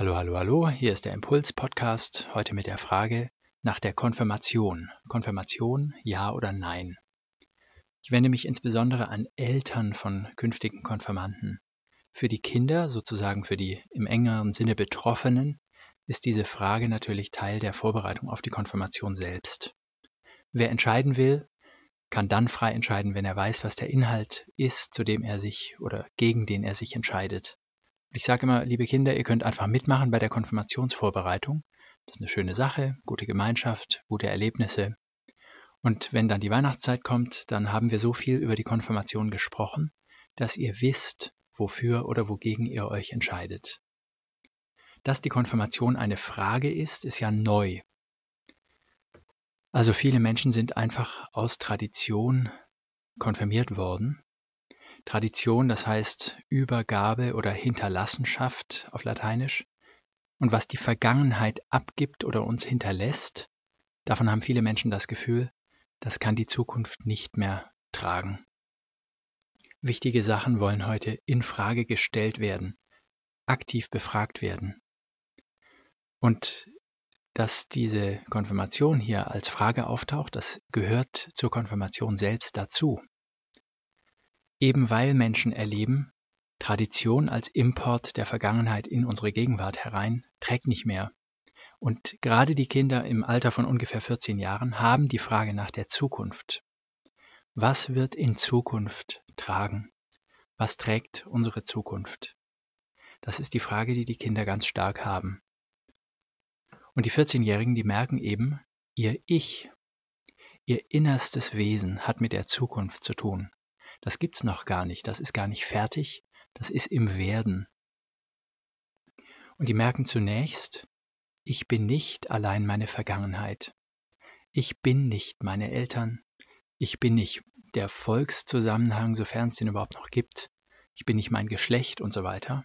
Hallo, hallo, hallo, hier ist der Impuls-Podcast, heute mit der Frage nach der Konfirmation. Konfirmation, ja oder nein? Ich wende mich insbesondere an Eltern von künftigen Konfirmanden. Für die Kinder, sozusagen für die im engeren Sinne Betroffenen, ist diese Frage natürlich Teil der Vorbereitung auf die Konfirmation selbst. Wer entscheiden will, kann dann frei entscheiden, wenn er weiß, was der Inhalt ist, zu dem er sich oder gegen den er sich entscheidet. Ich sage immer, liebe Kinder, ihr könnt einfach mitmachen bei der Konfirmationsvorbereitung. Das ist eine schöne Sache, gute Gemeinschaft, gute Erlebnisse. Und wenn dann die Weihnachtszeit kommt, dann haben wir so viel über die Konfirmation gesprochen, dass ihr wisst, wofür oder wogegen ihr euch entscheidet. Dass die Konfirmation eine Frage ist, ist ja neu. Also viele Menschen sind einfach aus Tradition konfirmiert worden. Tradition, das heißt Übergabe oder Hinterlassenschaft auf Lateinisch. Und was die Vergangenheit abgibt oder uns hinterlässt, davon haben viele Menschen das Gefühl, das kann die Zukunft nicht mehr tragen. Wichtige Sachen wollen heute in Frage gestellt werden, aktiv befragt werden. Und dass diese Konfirmation hier als Frage auftaucht, das gehört zur Konfirmation selbst dazu. Eben weil Menschen erleben, Tradition als Import der Vergangenheit in unsere Gegenwart herein trägt nicht mehr. Und gerade die Kinder im Alter von ungefähr 14 Jahren haben die Frage nach der Zukunft. Was wird in Zukunft tragen? Was trägt unsere Zukunft? Das ist die Frage, die die Kinder ganz stark haben. Und die 14-Jährigen, die merken eben, ihr Ich, ihr innerstes Wesen hat mit der Zukunft zu tun. Das gibt's noch gar nicht, das ist gar nicht fertig, das ist im Werden. Und die merken zunächst, ich bin nicht allein meine Vergangenheit. Ich bin nicht meine Eltern. Ich bin nicht der Volkszusammenhang, sofern es den überhaupt noch gibt. Ich bin nicht mein Geschlecht und so weiter.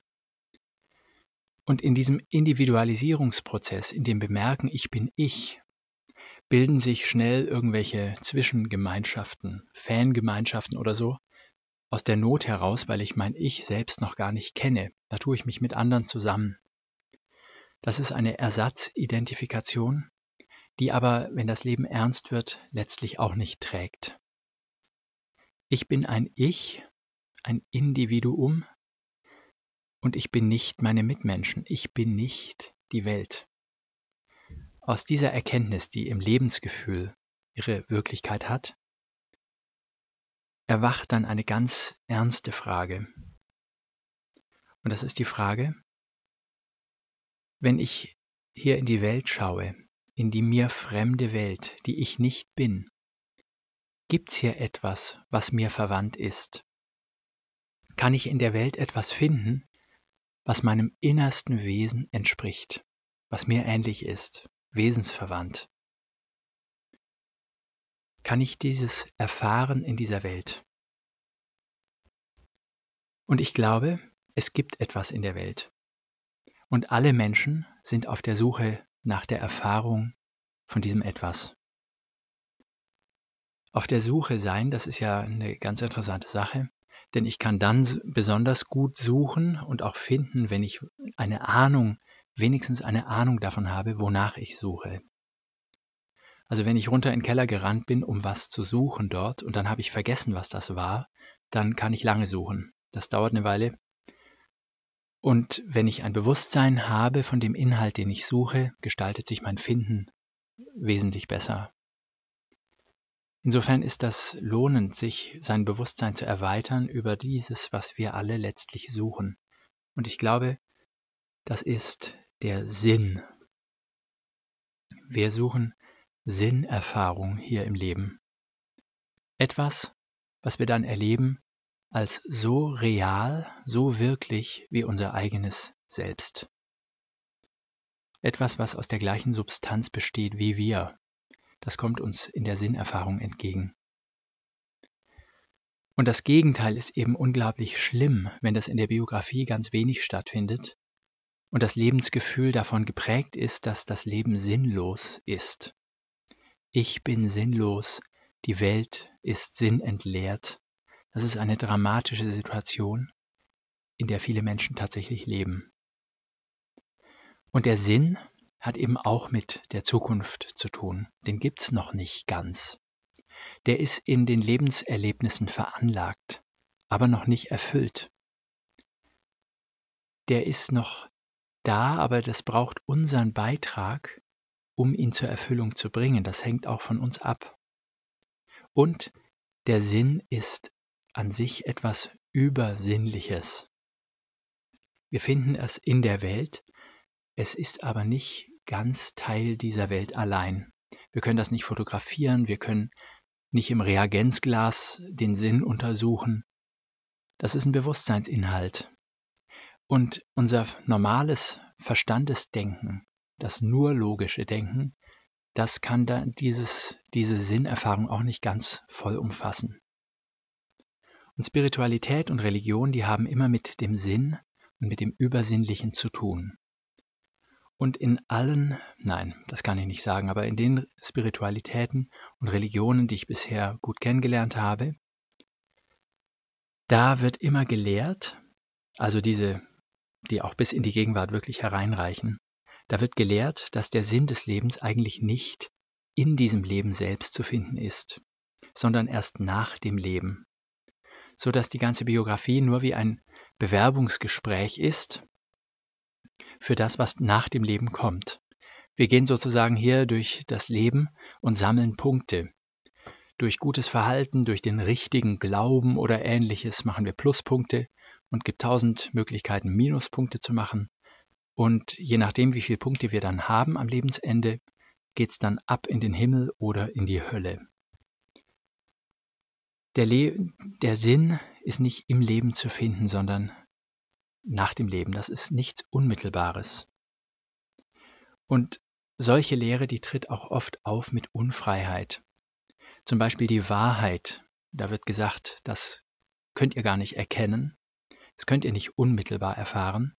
Und in diesem Individualisierungsprozess, in dem Bemerken, ich bin ich, bilden sich schnell irgendwelche Zwischengemeinschaften, Fangemeinschaften oder so, aus der Not heraus, weil ich mein Ich selbst noch gar nicht kenne. Da tue ich mich mit anderen zusammen. Das ist eine Ersatzidentifikation, die aber, wenn das Leben ernst wird, letztlich auch nicht trägt. Ich bin ein Ich, ein Individuum, und ich bin nicht meine Mitmenschen, ich bin nicht die Welt. Aus dieser Erkenntnis, die im Lebensgefühl ihre Wirklichkeit hat, erwacht dann eine ganz ernste Frage. Und das ist die Frage, wenn ich hier in die Welt schaue, in die mir fremde Welt, die ich nicht bin, gibt's hier etwas, was mir verwandt ist? Kann ich in der Welt etwas finden, was meinem innersten Wesen entspricht, was mir ähnlich ist, wesensverwandt. Kann ich dieses erfahren in dieser Welt? Und ich glaube, es gibt etwas in der Welt. Und alle Menschen sind auf der Suche nach der Erfahrung von diesem etwas. Auf der Suche sein, das ist ja eine ganz interessante Sache. Denn ich kann dann besonders gut suchen und auch finden, wenn ich eine Ahnung, wenigstens eine Ahnung davon habe, wonach ich suche. Also wenn ich runter in den Keller gerannt bin, um was zu suchen dort, und dann habe ich vergessen, was das war, dann kann ich lange suchen. Das dauert eine Weile. Und wenn ich ein Bewusstsein habe von dem Inhalt, den ich suche, gestaltet sich mein Finden wesentlich besser. Insofern ist das lohnend, sich sein Bewusstsein zu erweitern über dieses, was wir alle letztlich suchen. Und ich glaube, das ist der Sinn. Wir suchen Sinnerfahrung hier im Leben. Etwas, was wir dann erleben als so real, so wirklich wie unser eigenes Selbst. Etwas, was aus der gleichen Substanz besteht wie wir, das kommt uns in der Sinnerfahrung entgegen. Und das Gegenteil ist eben unglaublich schlimm, wenn das in der Biografie ganz wenig stattfindet und das Lebensgefühl davon geprägt ist, dass das Leben sinnlos ist. Ich bin sinnlos, die Welt ist sinnentleert. Das ist eine dramatische Situation, in der viele Menschen tatsächlich leben. Und der Sinn hat eben auch mit der Zukunft zu tun. Den gibt's noch nicht ganz. Der ist in den Lebenserlebnissen veranlagt, aber noch nicht erfüllt. Der ist noch da, aber das braucht unseren Beitrag, um ihn zur Erfüllung zu bringen. Das hängt auch von uns ab. Und der Sinn ist an sich etwas Übersinnliches. Wir finden es in der Welt, es ist aber nicht ganz Teil dieser Welt allein. Wir können das nicht fotografieren, wir können nicht im Reagenzglas den Sinn untersuchen. Das ist ein Bewusstseinsinhalt. Und unser normales Verstandesdenken, das nur logische Denken, das kann da dieses, diese Sinnerfahrung auch nicht ganz voll umfassen. Und Spiritualität und Religion, die haben immer mit dem Sinn und mit dem Übersinnlichen zu tun. Und in allen, nein, das kann ich nicht sagen, aber in den Spiritualitäten und Religionen, die ich bisher gut kennengelernt habe, da wird immer gelehrt, also diese, die auch bis in die Gegenwart wirklich hereinreichen, da wird gelehrt, dass der Sinn des Lebens eigentlich nicht in diesem Leben selbst zu finden ist, sondern erst nach dem Leben, so dass die ganze Biografie nur wie ein Bewerbungsgespräch ist für das, was nach dem Leben kommt. Wir gehen sozusagen hier durch das Leben und sammeln Punkte. Durch gutes Verhalten, durch den richtigen Glauben oder ähnliches machen wir Pluspunkte und gibt tausend Möglichkeiten, Minuspunkte zu machen. Und je nachdem, wie viele Punkte wir dann haben am Lebensende, geht es dann ab in den Himmel oder in die Hölle. Der, Le der Sinn ist nicht im Leben zu finden, sondern nach dem Leben. Das ist nichts Unmittelbares. Und solche Lehre, die tritt auch oft auf mit Unfreiheit. Zum Beispiel die Wahrheit. Da wird gesagt, das könnt ihr gar nicht erkennen. Das könnt ihr nicht unmittelbar erfahren.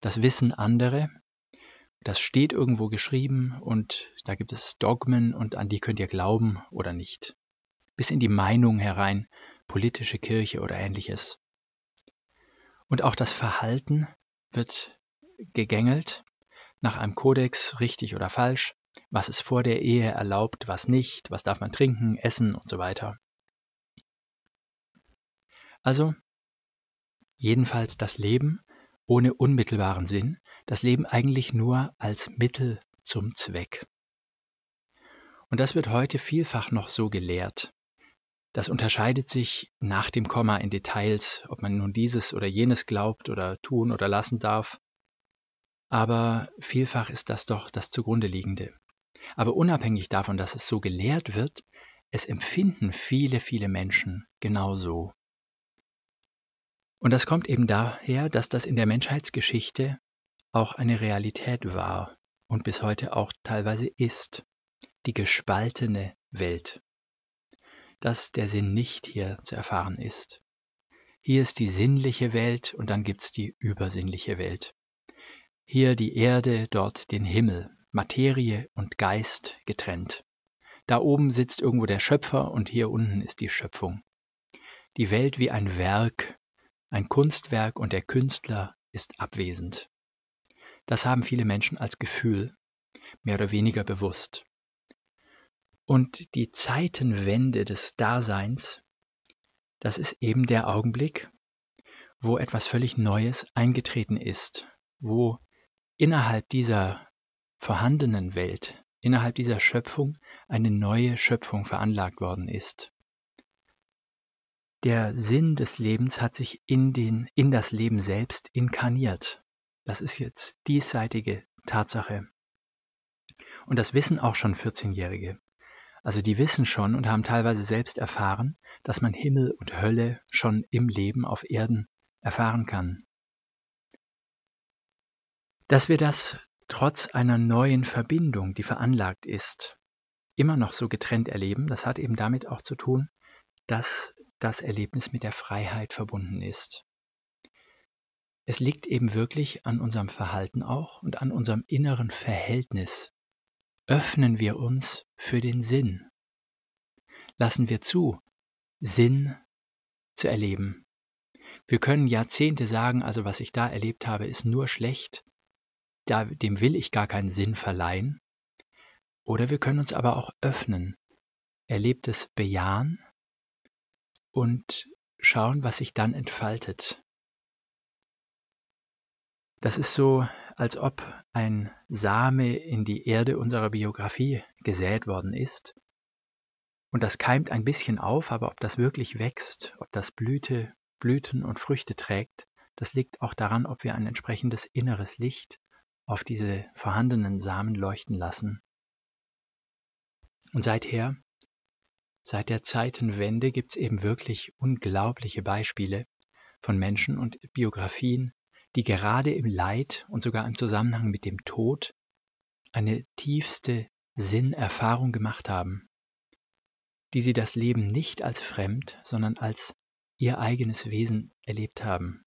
Das wissen andere. Das steht irgendwo geschrieben und da gibt es Dogmen und an die könnt ihr glauben oder nicht. Bis in die Meinung herein, politische Kirche oder ähnliches. Und auch das Verhalten wird gegängelt nach einem Kodex, richtig oder falsch, was ist vor der Ehe erlaubt, was nicht, was darf man trinken, essen und so weiter. Also, jedenfalls das Leben ohne unmittelbaren Sinn, das Leben eigentlich nur als Mittel zum Zweck. Und das wird heute vielfach noch so gelehrt. Das unterscheidet sich nach dem Komma in Details, ob man nun dieses oder jenes glaubt oder tun oder lassen darf. Aber vielfach ist das doch das zugrunde liegende. Aber unabhängig davon, dass es so gelehrt wird, es empfinden viele, viele Menschen genauso. Und das kommt eben daher, dass das in der Menschheitsgeschichte auch eine Realität war und bis heute auch teilweise ist. Die gespaltene Welt dass der Sinn nicht hier zu erfahren ist. Hier ist die sinnliche Welt und dann gibt's die übersinnliche Welt. Hier die Erde, dort den Himmel, Materie und Geist getrennt. Da oben sitzt irgendwo der Schöpfer und hier unten ist die Schöpfung. Die Welt wie ein Werk, ein Kunstwerk und der Künstler ist abwesend. Das haben viele Menschen als Gefühl, mehr oder weniger bewusst. Und die Zeitenwende des Daseins, das ist eben der Augenblick, wo etwas völlig Neues eingetreten ist, wo innerhalb dieser vorhandenen Welt, innerhalb dieser Schöpfung eine neue Schöpfung veranlagt worden ist. Der Sinn des Lebens hat sich in, den, in das Leben selbst inkarniert. Das ist jetzt diesseitige Tatsache. Und das wissen auch schon 14-Jährige. Also die wissen schon und haben teilweise selbst erfahren, dass man Himmel und Hölle schon im Leben auf Erden erfahren kann. Dass wir das trotz einer neuen Verbindung, die veranlagt ist, immer noch so getrennt erleben, das hat eben damit auch zu tun, dass das Erlebnis mit der Freiheit verbunden ist. Es liegt eben wirklich an unserem Verhalten auch und an unserem inneren Verhältnis öffnen wir uns für den Sinn. Lassen wir zu, Sinn zu erleben. Wir können Jahrzehnte sagen, also was ich da erlebt habe, ist nur schlecht. dem will ich gar keinen Sinn verleihen. Oder wir können uns aber auch öffnen, Erlebtes bejahen und schauen, was sich dann entfaltet. Das ist so, als ob ein Same in die Erde unserer Biografie gesät worden ist. Und das keimt ein bisschen auf, aber ob das wirklich wächst, ob das Blüte, Blüten und Früchte trägt, das liegt auch daran, ob wir ein entsprechendes inneres Licht auf diese vorhandenen Samen leuchten lassen. Und seither, seit der Zeitenwende, gibt es eben wirklich unglaubliche Beispiele von Menschen und Biografien, die gerade im Leid und sogar im Zusammenhang mit dem Tod eine tiefste Sinnerfahrung gemacht haben, die sie das Leben nicht als fremd, sondern als ihr eigenes Wesen erlebt haben.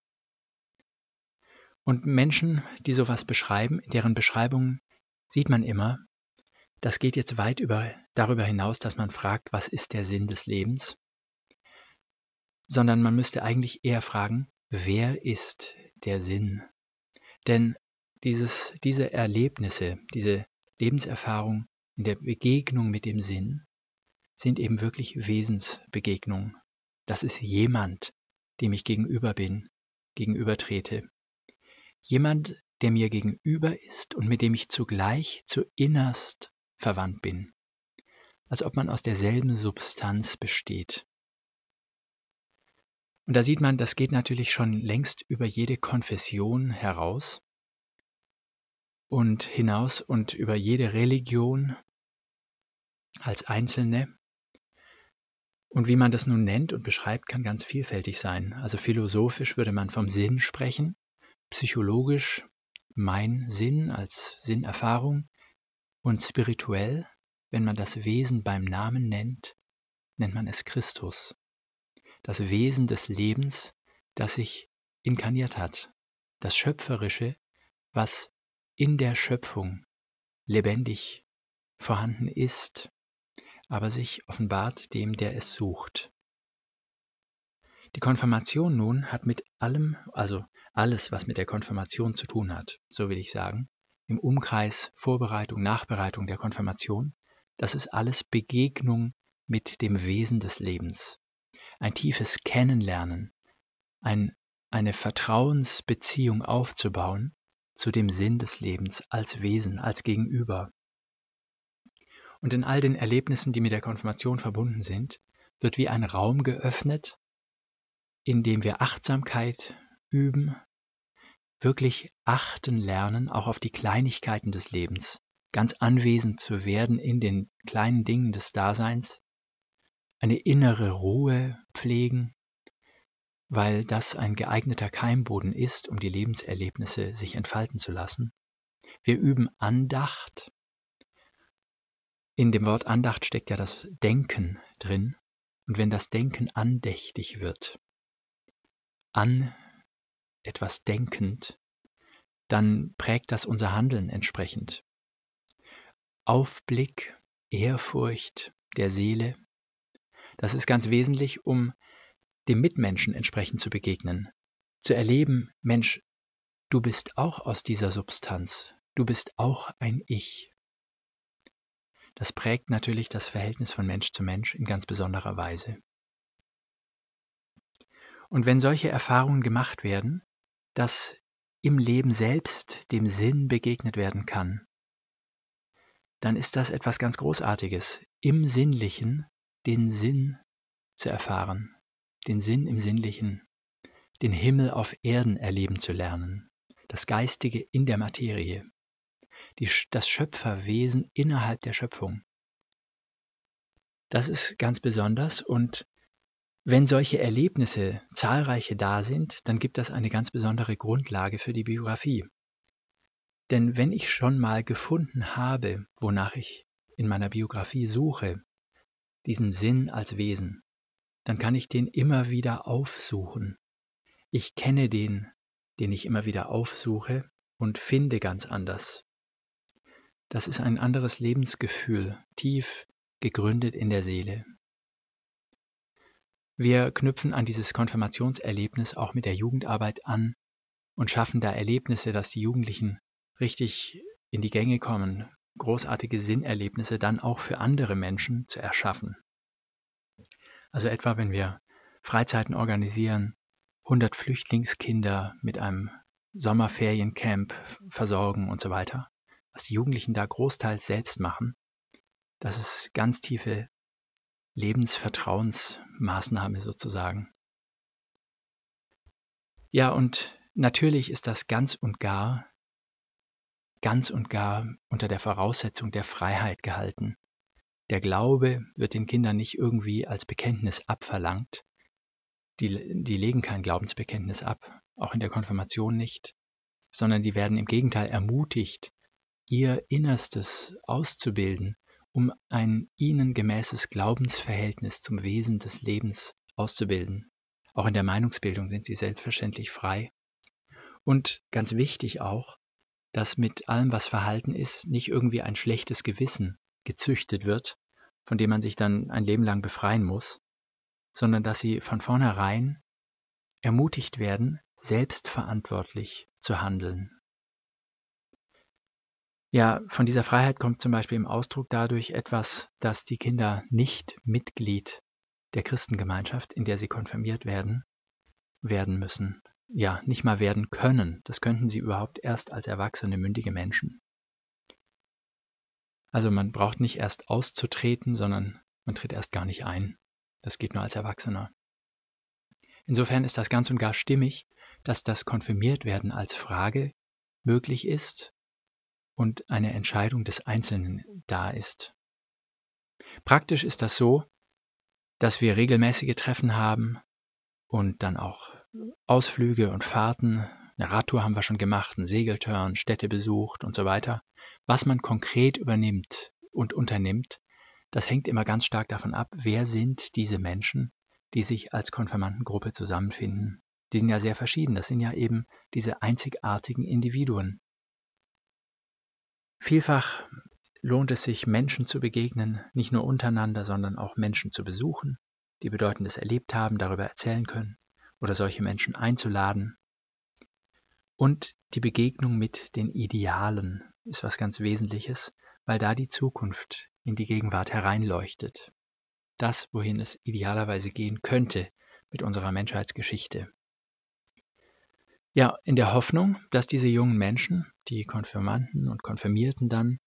Und Menschen, die sowas beschreiben, deren Beschreibungen sieht man immer, das geht jetzt weit über, darüber hinaus, dass man fragt, was ist der Sinn des Lebens, sondern man müsste eigentlich eher fragen, wer ist der Sinn? Denn dieses, diese Erlebnisse, diese Lebenserfahrung in der Begegnung mit dem Sinn sind eben wirklich Wesensbegegnungen. Das ist jemand, dem ich gegenüber bin, gegenübertrete. Jemand, der mir gegenüber ist und mit dem ich zugleich zu innerst verwandt bin, als ob man aus derselben Substanz besteht. Und da sieht man, das geht natürlich schon längst über jede Konfession heraus und hinaus und über jede Religion als einzelne. Und wie man das nun nennt und beschreibt, kann ganz vielfältig sein. Also philosophisch würde man vom Sinn sprechen, psychologisch mein Sinn als Sinnerfahrung und spirituell, wenn man das Wesen beim Namen nennt, nennt man es Christus das Wesen des Lebens, das sich inkarniert hat, das Schöpferische, was in der Schöpfung lebendig vorhanden ist, aber sich offenbart dem, der es sucht. Die Konfirmation nun hat mit allem, also alles, was mit der Konfirmation zu tun hat, so will ich sagen, im Umkreis Vorbereitung, Nachbereitung der Konfirmation, das ist alles Begegnung mit dem Wesen des Lebens ein tiefes Kennenlernen, ein, eine Vertrauensbeziehung aufzubauen zu dem Sinn des Lebens als Wesen, als Gegenüber. Und in all den Erlebnissen, die mit der Konfirmation verbunden sind, wird wie ein Raum geöffnet, in dem wir Achtsamkeit üben, wirklich achten lernen, auch auf die Kleinigkeiten des Lebens, ganz anwesend zu werden in den kleinen Dingen des Daseins, eine innere Ruhe pflegen, weil das ein geeigneter Keimboden ist, um die Lebenserlebnisse sich entfalten zu lassen. Wir üben Andacht. In dem Wort Andacht steckt ja das Denken drin. Und wenn das Denken andächtig wird, an etwas denkend, dann prägt das unser Handeln entsprechend. Aufblick, Ehrfurcht der Seele, das ist ganz wesentlich, um dem Mitmenschen entsprechend zu begegnen. Zu erleben, Mensch, du bist auch aus dieser Substanz. Du bist auch ein Ich. Das prägt natürlich das Verhältnis von Mensch zu Mensch in ganz besonderer Weise. Und wenn solche Erfahrungen gemacht werden, dass im Leben selbst dem Sinn begegnet werden kann, dann ist das etwas ganz Großartiges, im Sinnlichen den Sinn zu erfahren, den Sinn im Sinnlichen, den Himmel auf Erden erleben zu lernen, das Geistige in der Materie, die, das Schöpferwesen innerhalb der Schöpfung. Das ist ganz besonders und wenn solche Erlebnisse zahlreiche da sind, dann gibt das eine ganz besondere Grundlage für die Biografie. Denn wenn ich schon mal gefunden habe, wonach ich in meiner Biografie suche, diesen Sinn als Wesen, dann kann ich den immer wieder aufsuchen. Ich kenne den, den ich immer wieder aufsuche und finde ganz anders. Das ist ein anderes Lebensgefühl, tief gegründet in der Seele. Wir knüpfen an dieses Konfirmationserlebnis auch mit der Jugendarbeit an und schaffen da Erlebnisse, dass die Jugendlichen richtig in die Gänge kommen, großartige Sinnerlebnisse dann auch für andere Menschen zu erschaffen. Also etwa, wenn wir Freizeiten organisieren, 100 Flüchtlingskinder mit einem Sommerferiencamp versorgen und so weiter, was die Jugendlichen da großteils selbst machen, das ist ganz tiefe Lebensvertrauensmaßnahme sozusagen. Ja, und natürlich ist das ganz und gar, ganz und gar unter der Voraussetzung der Freiheit gehalten. Der Glaube wird den Kindern nicht irgendwie als Bekenntnis abverlangt. Die, die legen kein Glaubensbekenntnis ab, auch in der Konfirmation nicht, sondern die werden im Gegenteil ermutigt, ihr Innerstes auszubilden, um ein ihnen gemäßes Glaubensverhältnis zum Wesen des Lebens auszubilden. Auch in der Meinungsbildung sind sie selbstverständlich frei. Und ganz wichtig auch, dass mit allem, was Verhalten ist, nicht irgendwie ein schlechtes Gewissen gezüchtet wird, von dem man sich dann ein Leben lang befreien muss, sondern dass sie von vornherein ermutigt werden, selbstverantwortlich zu handeln. Ja, von dieser Freiheit kommt zum Beispiel im Ausdruck dadurch etwas, dass die Kinder nicht Mitglied der Christengemeinschaft, in der sie konfirmiert werden, werden müssen. Ja, nicht mal werden können. Das könnten sie überhaupt erst als erwachsene, mündige Menschen. Also man braucht nicht erst auszutreten, sondern man tritt erst gar nicht ein. Das geht nur als Erwachsener. Insofern ist das ganz und gar stimmig, dass das Konfirmiertwerden als Frage möglich ist und eine Entscheidung des Einzelnen da ist. Praktisch ist das so, dass wir regelmäßige Treffen haben und dann auch Ausflüge und Fahrten eine Radtour haben wir schon gemacht, einen Segeltörn, Städte besucht und so weiter. Was man konkret übernimmt und unternimmt, das hängt immer ganz stark davon ab, wer sind diese Menschen, die sich als Konfirmandengruppe zusammenfinden. Die sind ja sehr verschieden. Das sind ja eben diese einzigartigen Individuen. Vielfach lohnt es sich, Menschen zu begegnen, nicht nur untereinander, sondern auch Menschen zu besuchen, die Bedeutendes erlebt haben, darüber erzählen können oder solche Menschen einzuladen, und die Begegnung mit den Idealen ist was ganz Wesentliches, weil da die Zukunft in die Gegenwart hereinleuchtet. Das, wohin es idealerweise gehen könnte mit unserer Menschheitsgeschichte. Ja, in der Hoffnung, dass diese jungen Menschen, die Konfirmanden und Konfirmierten dann,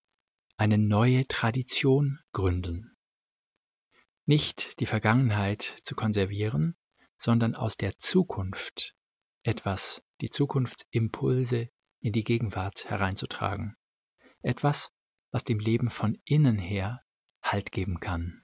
eine neue Tradition gründen. Nicht die Vergangenheit zu konservieren, sondern aus der Zukunft etwas, die Zukunftsimpulse in die Gegenwart hereinzutragen. Etwas, was dem Leben von innen her Halt geben kann.